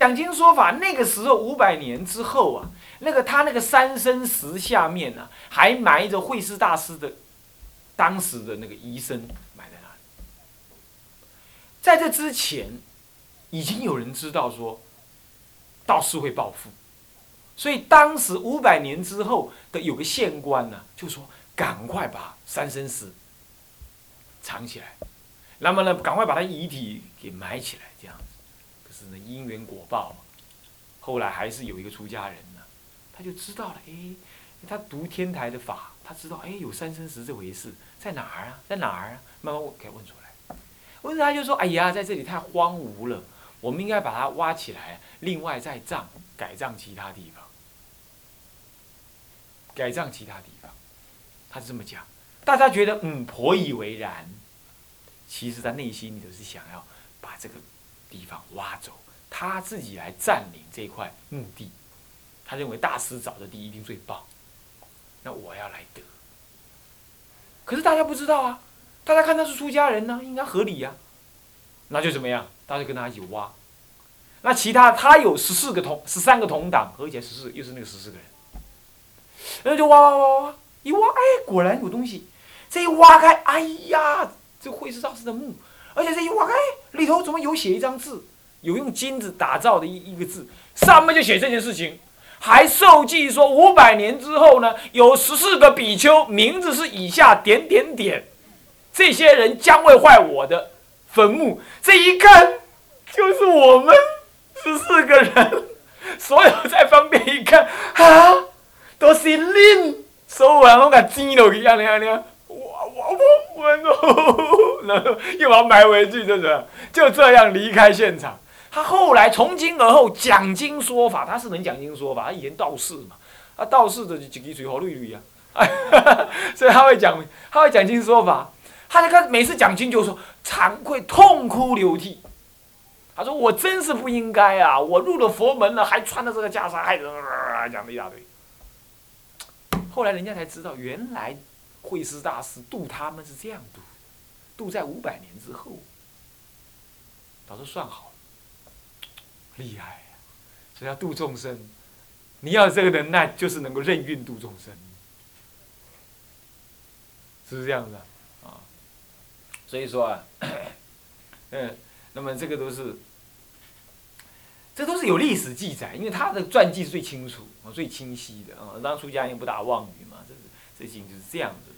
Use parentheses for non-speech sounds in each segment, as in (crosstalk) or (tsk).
讲经说法，那个时候五百年之后啊，那个他那个三生石下面呢、还埋着慧师大师的当时的那个遗身，埋在那里。在这之前，已经有人知道说，道士会暴富，所以当时五百年之后的有个县官呢、就说赶快把三生石藏起来，那么呢，赶快把他遗体给埋起来，只能，因缘果报嘛，后来还是有一个出家人呢，他就知道了，哎，他读天台的法，他知道，哎，有三生石这回事，在哪儿啊？在哪儿啊？慢慢问，给问出来。问出来他就说，哎呀，在这里太荒芜了，我们应该把它挖起来，另外再葬，改葬其他地方，改葬其他地方。他是这么讲，大家觉得嗯颇以为然，其实他内心里头是想要把这个地方挖走，他自己来占领这块墓地。他认为大师找的地一定最棒，那我要来得。可是大家不知道啊，大家看他是出家人呢、应该合理呀、那就怎么样？大家跟他一起挖。那其他他有十四个同十三个同党，合起来十四又是那个十四个人，然后就挖挖挖挖，一挖哎果然有东西，这一挖开哎呀，这慧师大师的墓，而且这一挖开里头怎么有写一张字，有用金子打造的一一个字，上面就写这件事情，还受记说五百年之后呢，有十四个比丘，名字是以下点点点，这些人将会坏我的坟墓。这一看就是我们十四个人，所有在方便一看啊，都是令，所有人拢给挤落去，安尼安尼，哇哇哇，我 (laughs) 又把它埋回去，就这样就这样离开现场。他后来从今而后讲经说法，他是能讲经说法，他以前道士嘛，啊道士的几滴水好绿绿啊，(laughs) 所以他会讲，他会讲经说法，他就看每次讲经就说惭愧痛哭流涕，他说我真是不应该啊，我入了佛门了，还穿着这个袈裟，害人啊，讲了一大堆。后来人家才知道，原来慧师大师度他们是这样度，度在五百年之后，早就算好了。厉害呀、所以要度众生，你要这个能耐，就是能够任运度众生，是不是这样子啊？啊，所以说啊，嗯，那么这个都是，这都是有历史记载，因为他的传记是最清楚、最清晰的啊。当出家人不打妄语嘛，这是这事情就是这样子。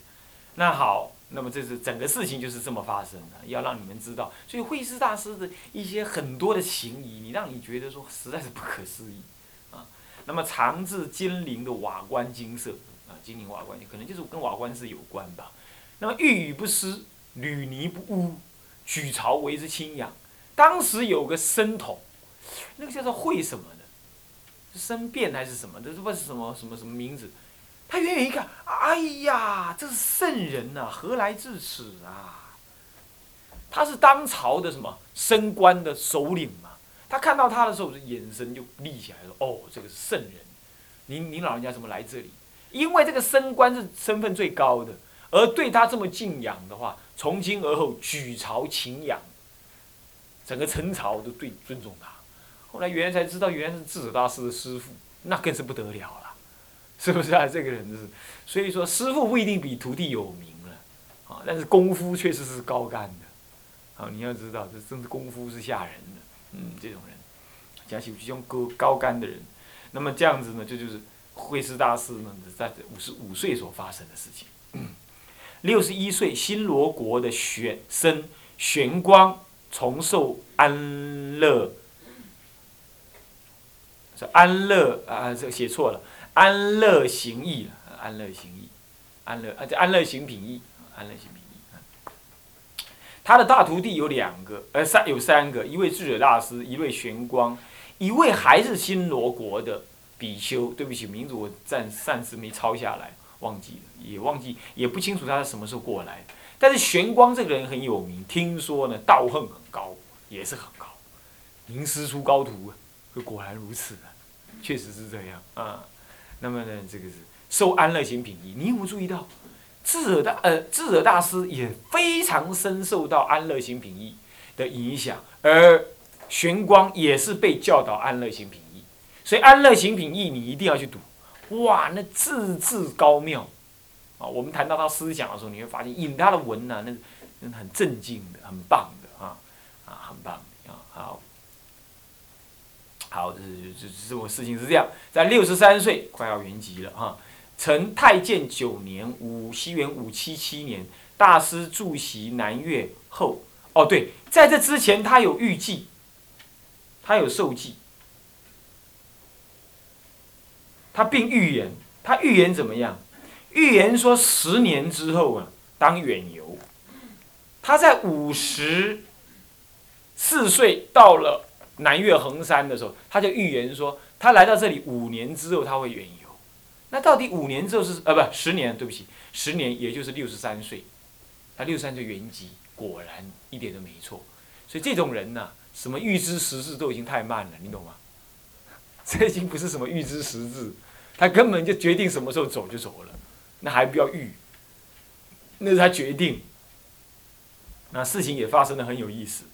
那好，那么这是整个事情就是这么发生的，要让你们知道。所以慧师大师的一些很多的情谊，你让你觉得说实在是不可思议啊。那么长治金陵的瓦官金色啊，金陵瓦官可能就是跟瓦官是有关吧。那么玉宇不湿，履泥不污，举槽为之清扬。当时有个僧统，那个叫做会什么的，是僧辩还是什么的，不知道是什么什么什么名字。他远远一看，哎呀，这是圣人呐、何来至此啊？他是当朝的什么升官的首领嘛？他看到他的时候，眼神就立起来了。哦，这个是圣人，您您老人家怎么来这里？因为这个升官是身份最高的，而对他这么敬仰的话，从今而后举朝请仰，整个陈朝都对尊重他。后来原来才知道，原来是智者大师的师傅，那更是不得了。(laughs) 是不是啊？(laughs) 这个人就是，所以说师傅不一定比徒弟有名了，啊，但是功夫确实是高干的，啊，你要知道，这真是功夫是吓人的，嗯，这种人，讲起这种高高干的人，那么这样子呢，这就是慧师大师呢在五十五岁所发生的事情。六十一岁，新罗国的玄僧玄光重受安乐，是安乐啊，这写错了。安乐行义，安乐行义，安乐啊，这安乐行品义，安乐行品义。他的大徒弟有两个，呃，三有三个，一位智者大师，一位玄光，一位还是新罗国的比丘。对不起，名字我暂暂时没抄下来，忘记了，也忘记，也不清楚他是什么时候过来。但是玄光这个人很有名，听说呢道行很高，也是很高，名师出高徒啊，果然如此啊，确实是这样啊。那么呢，这个是受安乐行品义。你有没有注意到，智者大呃智者大师也非常深受到安乐行品义的影响，而玄光也是被教导安乐行品义，所以安乐行品义你一定要去读，哇，那字字高妙啊！我们谈到他思想的时候，你会发现引他的文呢，那那很镇静的，很棒的啊啊，很棒啊！好，好，这这这这我事情是这样，在六十三岁快要圆寂了哈。成太建九年，五西元五七七年，大师驻席南岳后。哦，对，在这之前他有预计，他有受记，他并预言，他预言怎么样？预言说十年之后啊，当远游。他在五十四岁到了南岳衡山的时候，他就预言说，他来到这里五年之后他会远游。那到底五年之后是呃不十年？对不起，十年也就是六十三岁，他六十三岁圆寂，果然一点都没错。所以这种人呢，什么预知时事都已经太慢了，你懂吗？(laughs) 这已经不是什么预知时至，他根本就决定什么时候走就走了，那还不要预，那是他决定。那事情也发生的很有意思，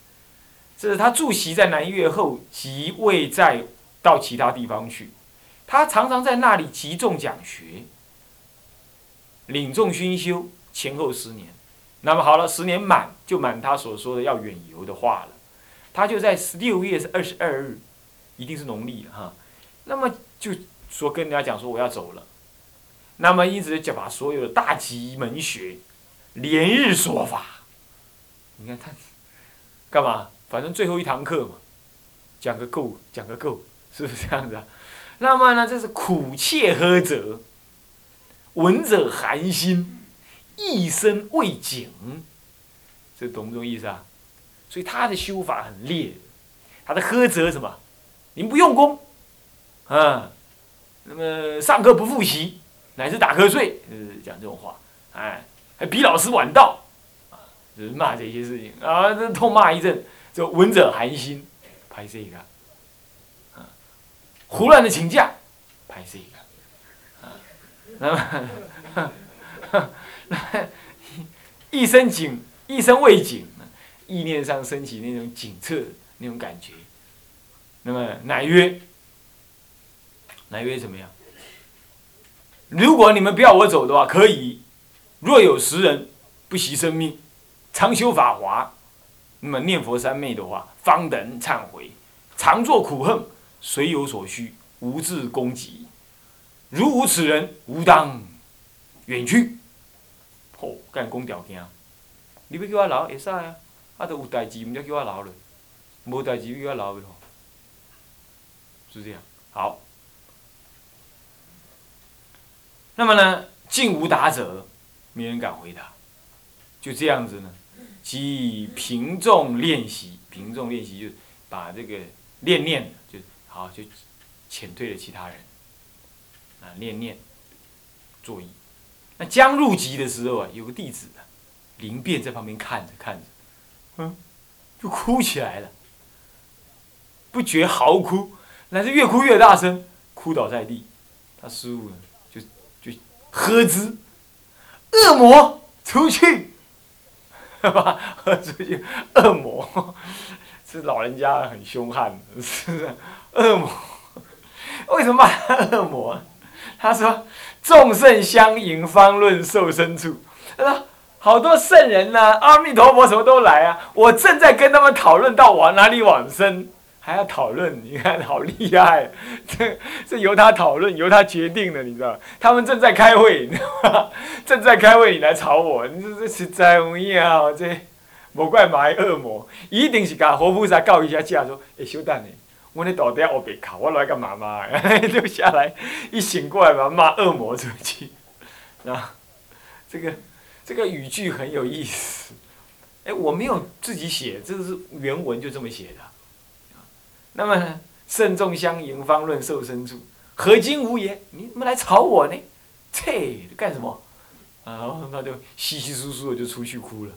这是他驻席在南岳后，即未再到其他地方去。他常常在那里集众讲学，领众熏修，前后十年。那么好了，十年满就满他所说的要远游的话了。他就在十六月二十二日，一定是农历哈。那么就说跟人家讲说我要走了。那么一直就把所有的大吉门学连日说法。你看他干嘛？反正最后一堂课嘛，讲个够，讲个够，是不是这样子啊？(laughs) 那么呢，这是苦切呵责，闻者寒心，一生未景，这懂不懂意思啊？所以他的修法很烈，他的呵责什么？您不用功，啊，那么上课不复习，乃至打瞌睡，呃，讲这种话，哎，还比老师晚到，啊，就是骂这些事情啊，这痛骂一阵，就闻者寒心，拍这个啊。胡乱的请假，拍这个，啊，那么，(laughs) 一生警，一生未警，意念上升起那种警策那种感觉，那么乃曰，乃曰怎么样？如果你们不要我走的话，可以；若有十人不惜生命，常修法华，那么念佛三昧的话，方能忏悔，常作苦恨。随有所需，无自攻击。如无此人，无当远去。吼，干讲条件，你要叫我留，会使啊。啊，都有代志，毋则叫我留了。无代志，叫我留咯。是这样。好。那么呢，竟无答者，没人敢回答。就这样子呢，即平众练习，平众练习就把这个练念就。好，就遣退了其他人，啊，练念作揖。那将入籍的时候啊，有个弟子啊，灵便在旁边看着看着，嗯，就哭起来了，不觉嚎哭，乃是越哭越大声，哭倒在地。他师傅呢，就就喝之，恶魔出去，吧？喝出去，恶魔。这老人家很凶悍，是恶魔。为什么骂恶魔？他说：“众圣相迎，方论受身处。”他说：“好多圣人呢，阿弥陀佛什么都来啊！我正在跟他们讨论到往哪里往生，还要讨论，你看好厉害！(laughs) 这这由他讨论，由他决定的，你知道？他们正在开会，你知道吗？(laughs) 正在开会，你来吵我，你这这实在容易啊！这。”无怪买恶魔，一定是甲活菩萨告一下假，说：哎，小等下，我咧到底下别哭，我来干妈妈，(laughs) 就下来，一醒过来嘛，骂恶魔出去。啊，这个这个语句很有意思。哎，我没有自己写，这是原文就这么写的。那么慎重相迎，方论受身处，何今无言？你怎么来吵我呢？切，干什么？然后他就稀稀疏疏的就出去哭了。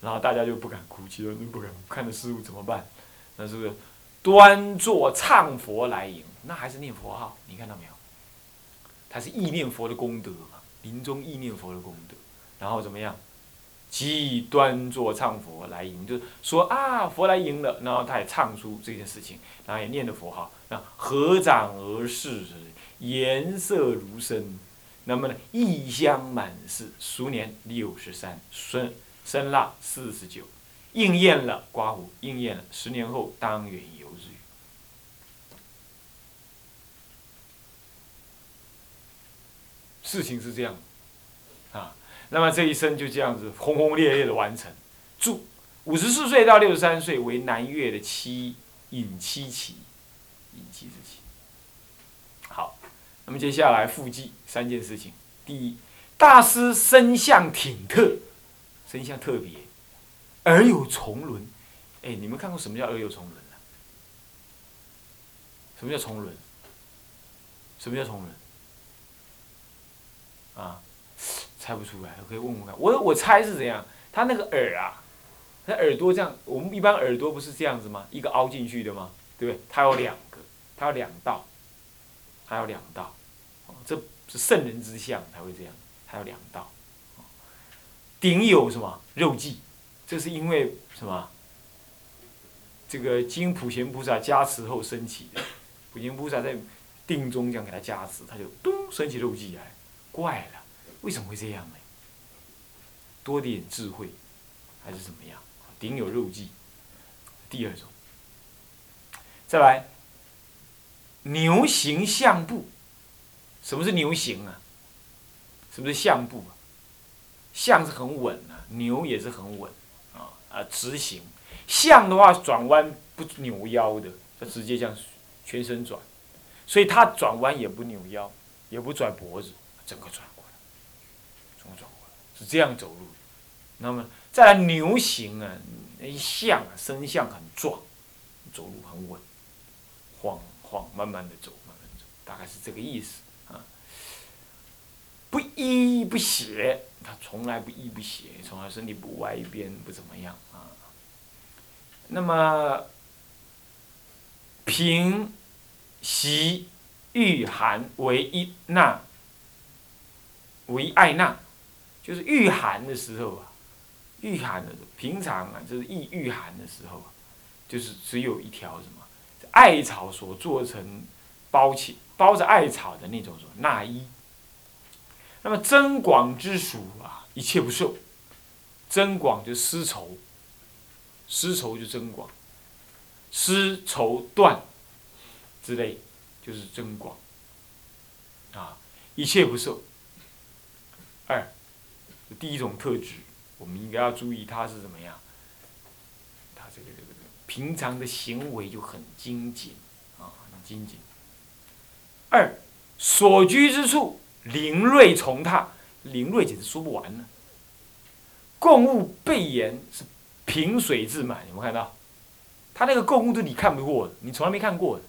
然后大家就不敢哭，其实都不敢看着师傅怎么办？那是不是端坐唱佛来迎？那还是念佛号？你看到没有？他是意念佛的功德嘛，临终意念佛的功德。然后怎么样？即端坐唱佛来迎，就是说啊，佛来迎了，然后他也唱出这件事情，然后也念的佛号，那合掌而视，颜色如生，那么呢，异香满室，熟年六十三，生生腊四十九，应验了刮胡，应验了，十年后当远游日语。事情是这样，啊。那么这一生就这样子轰轰烈烈的完成。注：五十四岁到六十三岁为南岳的七隐七期，隐七之期。好，那么接下来复记三件事情。第一，大师身相挺特，身相特别，而有重轮。哎，你们看过什么叫而有重轮啊？什么叫重轮？什么叫重轮？啊？猜不出来，可以问问看。我我猜是怎样，他那个耳啊，他耳朵这样，我们一般耳朵不是这样子吗？一个凹进去的吗？对不对？它有两个，它有两道，它有两道，这是圣人之相才会这样，还有两道。顶有什么肉髻？这是因为什么？这个经普贤菩萨加持后升起的，普贤菩萨在定中这样给他加持，他就咚升起肉髻来，怪了。为什么会这样呢？多点智慧，还是怎么样？顶有肉髻，第二种。再来，牛形象步，什么是牛形啊？什么是象步啊？象是很稳啊，牛也是很稳啊啊，直行。象的话，转弯不扭腰的，它直接这样全身转，所以它转弯也不扭腰，也不转脖子，整个转。是这样走路，那么再来牛形啊，一象啊，身相很壮，走路很稳，晃晃慢慢的走，慢慢走，大概是这个意思啊。不依不斜，他从来不依不斜，从来身体不歪一边，不怎么样啊。那么平息御寒为一纳，为爱纳。就是御寒的时候啊，御寒的平常啊，就是御御寒的时候啊，就是只有一条什么艾草所做成包起包着艾草的那种什么纳衣。那么增广之属啊，一切不受。增广就丝绸，丝绸就增广，丝绸缎之类就是增广啊，一切不受。第一种特质，我们应该要注意，他是怎么样？他这个这个平常的行为就很精简啊，很精简。二，所居之处灵锐从他，灵锐简直说不完呢。供物备严，是平水自满，有没有看到？他那个供物都你看不过的，你从来没看过的，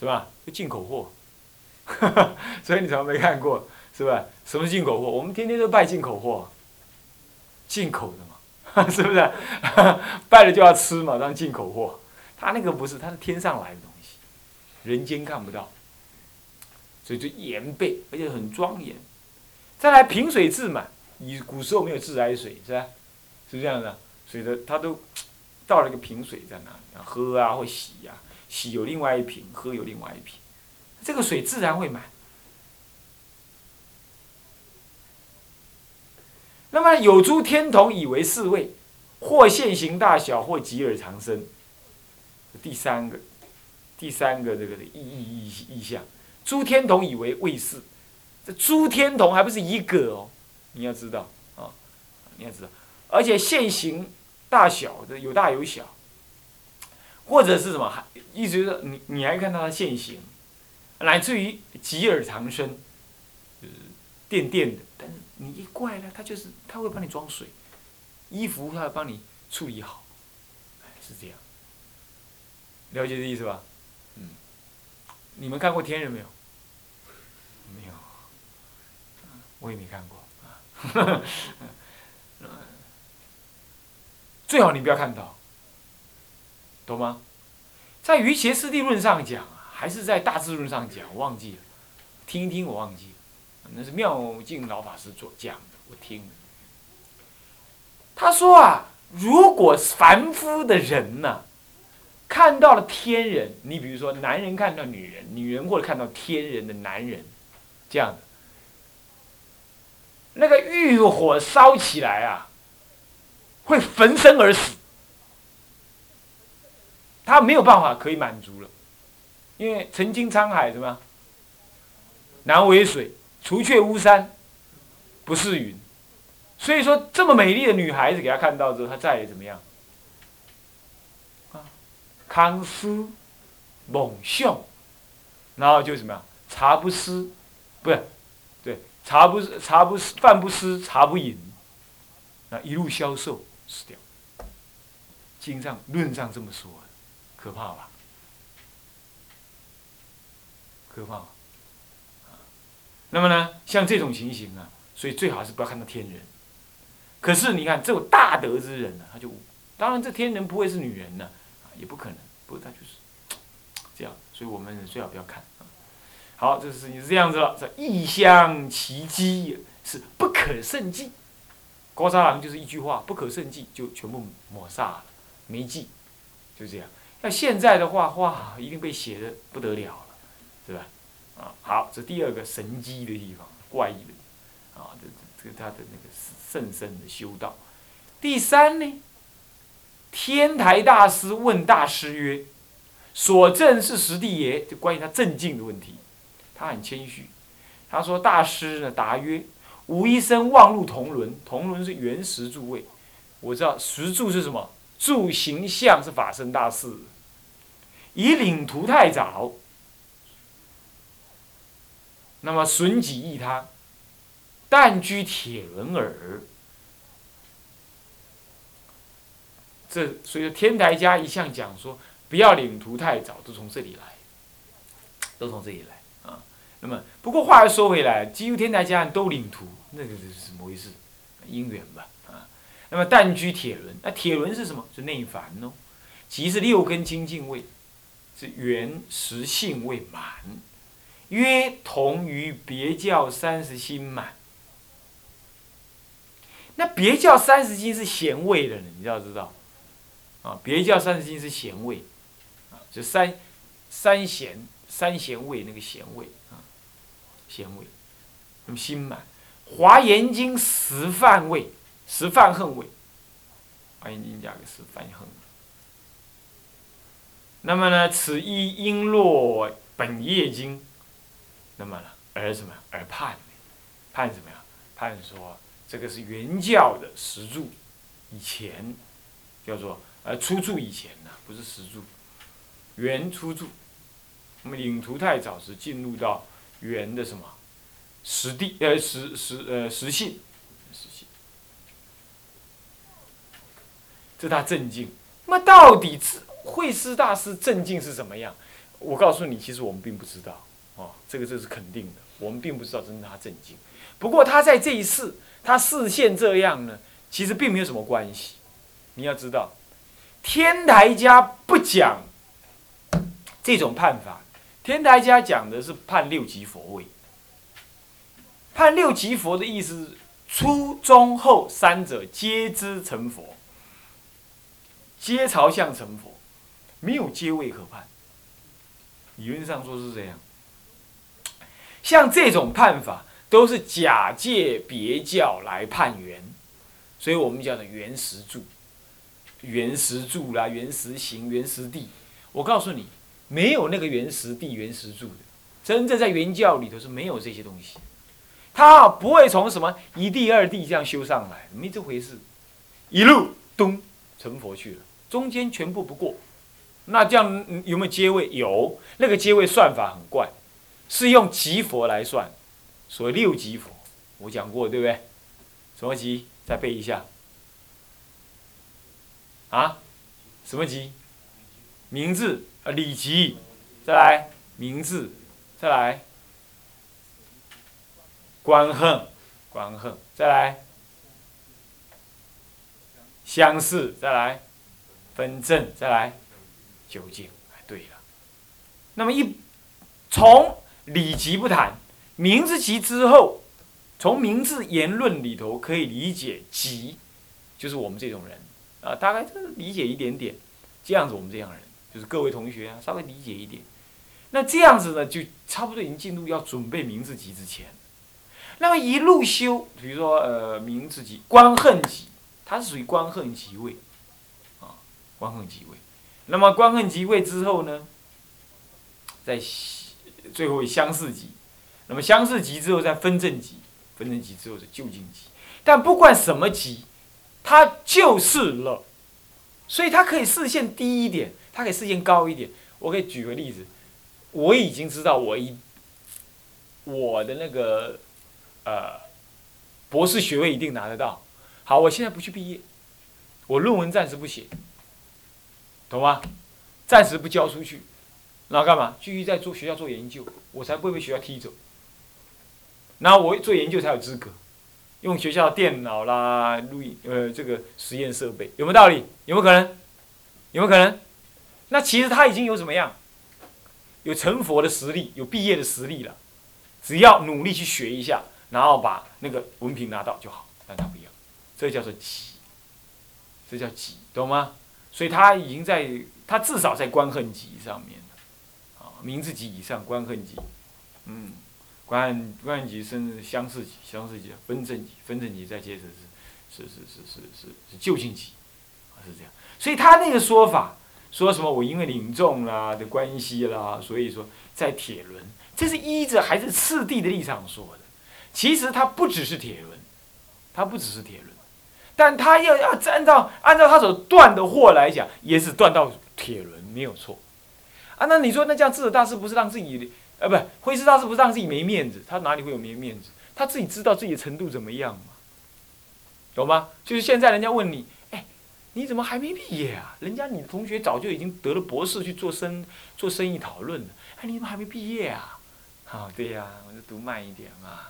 是吧？就进口货，(laughs) 所以你从来没看过。(laughs) 是吧？什么进口货？我们天天都拜进口货，进口的嘛，(laughs) 是不是？(laughs) 拜了就要吃嘛，当进口货。他那个不是，他是天上来的东西，人间看不到，所以就严备，而且很庄严。再来平水自满，以古时候没有自来水，是吧？是这样的，所以的他都倒了一个平水在那里，喝啊或洗呀，洗有另外一瓶，喝有另外一瓶，这个水自然会满。那么有诸天童以为四位，或现形大小，或极而长生。第三个，第三个这个的意意意意象，诸天童以为卫士。这诸天童还不是一个哦，你要知道啊，你要知道，而且现形大小的有大有小，或者是什么？还意思就是你你还看到它现形，乃至于极而长生，就是电电的，但是。你一怪呢，他就是他会帮你装水，衣服他会帮你处理好，哎，是这样，了解这意思吧？嗯，你们看过天人没有？没有，我也没看过啊。(laughs) 最好你不要看到，懂吗？在《于邪师地论》上讲啊，还是在《大智论》上讲，我忘记了，听一听我忘记了。那是妙净老法师所讲的，我听的。他说啊，如果凡夫的人呐，看到了天人，你比如说男人看到女人，女人或者看到天人的男人，这样的，那个欲火烧起来啊，会焚身而死。他没有办法可以满足了，因为曾经沧海什么？难为水，除却巫山，不是云。所以说，这么美丽的女孩子给他看到之后，他再也怎么样？啊，康思猛秀，然后就什么呀？茶不思，不是，对，茶不思，茶不思，饭不思，茶不饮，那一路消瘦死掉。经上论上这么说。可怕吧？可怕。那么呢，像这种情形呢，所以最好是不要看到天人。可是你看，这种大德之人呢，他就当然这天人不会是女人呢，也不可能。不过他就是 (tsk) 这样，所以我们最好不要看。好，这个事情是这样子了。这异香奇迹是不可胜计。高沙郎就是一句话，不可胜计就全部抹煞了，没记，就这样。那现在的话，哇，一定被写的不得了了，是吧？啊，好，这第二个神机的地方，怪异的，啊，这这个他的那个甚深的修道。第三呢，天台大师问大师曰：“所证是实地耶？”就关于他正境的问题，他很谦虚，他说：“大师呢？答曰：吾一生望入铜轮，铜轮是原石柱位，我知道石柱是什么。”柱形象是法身大士，以领图太早，那么损己益他，但居铁轮耳。这所以天台家一向讲说，不要领徒太早，都从这里来，都从这里来啊。那么不过话又说回来，几乎天台家都领徒，那个是怎么回事？因缘吧啊。那么但居铁轮，那铁轮是什么？是内烦哦，即是六根清净位，是原实性未满，约同于别教三十心满。那别教三十心是咸味的，你要知道，啊，别教三十心是咸味，啊，就三三咸三咸味那个咸味啊，咸味，那么心满，华严经十范位。十犯恨位，欢迎您加个十犯恨。那么呢，此一因落本业经，那么呢，而什么？而判，判什么呀？判说这个是原教的石柱，以前叫做呃初柱以前呢，不是石柱，原初柱。那么领图太早时进入到原的什么实地呃实实呃实性。这他正境，那么到底是慧师大师正境是什么样？我告诉你，其实我们并不知道，哦，这个这是肯定的，我们并不知道真正他正境。不过他在这一世，他视线这样呢，其实并没有什么关系。你要知道，天台家不讲这种判法，天台家讲的是判六级佛位。判六级佛的意思是，初中后三者皆知成佛。皆朝向成佛，没有阶位可判。理论上说是这样。像这种判法，都是假借别教来判缘，所以我们叫做原石柱、原石柱啦、原石行、原石地。我告诉你，没有那个原石地、原石柱的，真正在原教里头是没有这些东西。他不会从什么一地、二地这样修上来，没这回事，一路咚成佛去了。中间全部不过，那这样有没有阶位？有，那个阶位算法很怪，是用级佛来算，所谓六级佛，我讲过对不对？什么级？再背一下。啊？什么级？名字啊，礼级，再来名字，再来官横，官横，再来相似，再来。分正再来，究竟，对了。那么一从理级不谈，名字级之后，从名字言论里头可以理解级，就是我们这种人啊，大概理解一点点，这样子我们这样人，就是各位同学啊，稍微理解一点。那这样子呢，就差不多已经进入要准备明字集之前。那么一路修，比如说呃明字集、观恨集，它是属于观恨集位，啊，观恨集位。那么观恨集位之后呢，在最后相似级，那么相似级之后再分正级，分正级之后是就近级。但不管什么级，它就是了，所以它可以视线低一点，它可以视线高一点。我可以举个例子，我已经知道我一我的那个呃博士学位一定拿得到。好，我现在不去毕业，我论文暂时不写，懂吗？暂时不交出去，然后干嘛？继续在做学校做研究，我才不会被学校踢走。然后我做研究才有资格。用学校电脑啦，录音呃，这个实验设备有没有道理？有没有可能？有没有可能？那其实他已经有怎么样？有成佛的实力，有毕业的实力了。只要努力去学一下，然后把那个文凭拿到就好。但他不要，这叫做急，这叫急，懂吗？所以他已经在，他至少在观恨级上面了，名字级以上，官恨级，嗯。官官级甚至相似级、相似级、分正级、分正级再接着是是是是是是是就近级，是这样。所以他那个说法说什么我因为领众啦的关系啦，所以说在铁轮，这是依着还是次第的立场说的。其实他不只是铁轮，他不只是铁轮，但他要要按照按照他所断的货来讲，也是断到铁轮没有错。啊，那你说那这样智者大师不是让自己？呃，不，慧师大师不是让自己没面子，他哪里会有没面子？他自己知道自己的程度怎么样嘛，懂吗？就是现在人家问你，哎，你怎么还没毕业啊？人家你同学早就已经得了博士去做生做生意讨论了，哎，你怎么还没毕业啊？啊，对呀，我就读慢一点嘛，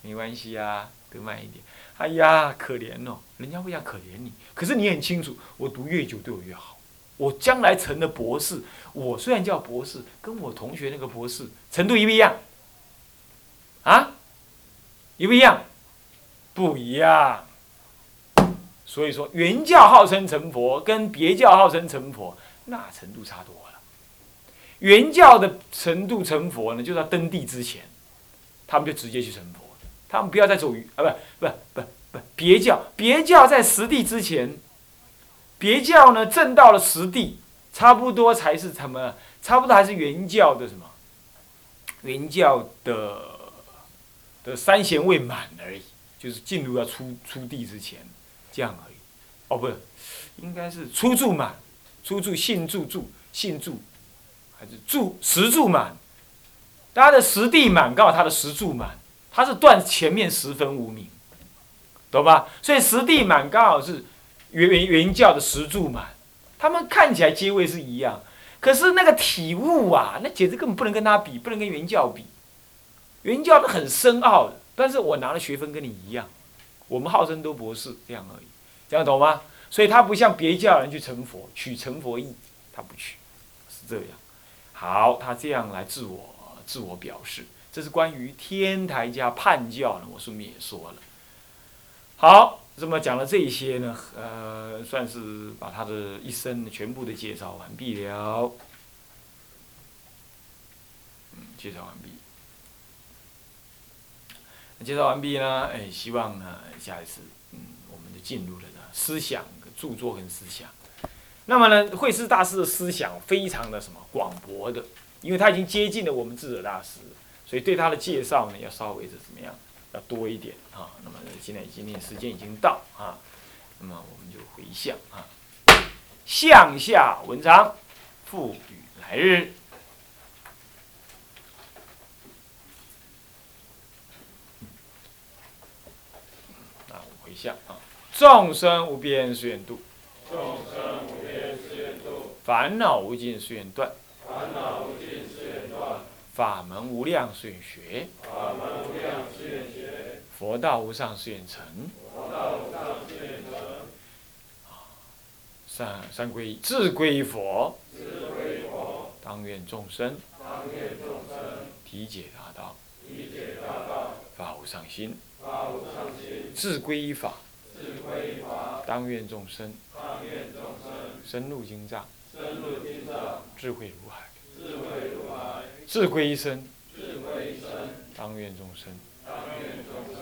没关系啊，读慢一点。哎呀，可怜哦，人家会讲可怜你，可是你很清楚，我读越久对我越好。我将来成了博士，我虽然叫博士，跟我同学那个博士程度一不一样？啊，一不一样？不一样。所以说，原教号称成佛，跟别教号称成佛，那程度差多了。原教的程度成佛呢，就是登地之前，他们就直接去成佛，他们不要再走鱼啊，不不不不，别教别教在实地之前。别教呢，正到了实地，差不多才是什么？差不多还是原教的什么？原教的的三贤未满而已，就是进入要出出地之前，这样而已。哦，不是，应该是初住满，初住信住住信住，还是住十住满？他的实地满，刚好他的实住满，他是断前面十分无名，懂吧？所以实地满刚好是。原原原教的石柱嘛，他们看起来阶位是一样，可是那个体悟啊，那简直根本不能跟他比，不能跟原教比。原教的很深奥的，但是我拿的学分跟你一样，我们号称都博士这样而已，这样懂吗？所以他不像别教人去成佛，取成佛意，他不去，是这样。好，他这样来自我自我表示，这是关于天台家叛教呢，我顺便也说了。好。这么讲了这一些呢，呃，算是把他的一生全部的介绍完毕了。嗯，介绍完毕。介绍完毕呢，哎，希望呢，下一次，嗯，我们就进入了呢思想、著作跟思想。那么呢，慧思大师的思想非常的什么广博的，因为他已经接近了我们智者大师，所以对他的介绍呢，要稍微的怎么样？要多一点啊，那么现在今天时间已经到啊，那么我们就回向啊，向下文章，赋予来日，啊，回向啊，众生无边誓愿度，众生无边誓愿度，烦恼无尽誓愿断，烦恼无尽誓愿断，法门无量誓愿学，法门无量誓愿成。佛道无上誓愿成，三三归自归佛，当愿众生。当愿众生。体解大道，法无上心，自归法，当愿众生。当愿众生。深入经藏，深入经藏，智慧如海，智慧如海，智慧一生。智慧一生，当愿众生。当愿众生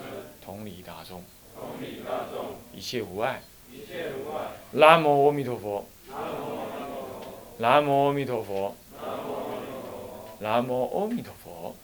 同理大众，同理大众，一切无碍。一切无碍。南无阿弥陀佛。南无阿弥陀佛。南无阿弥陀佛。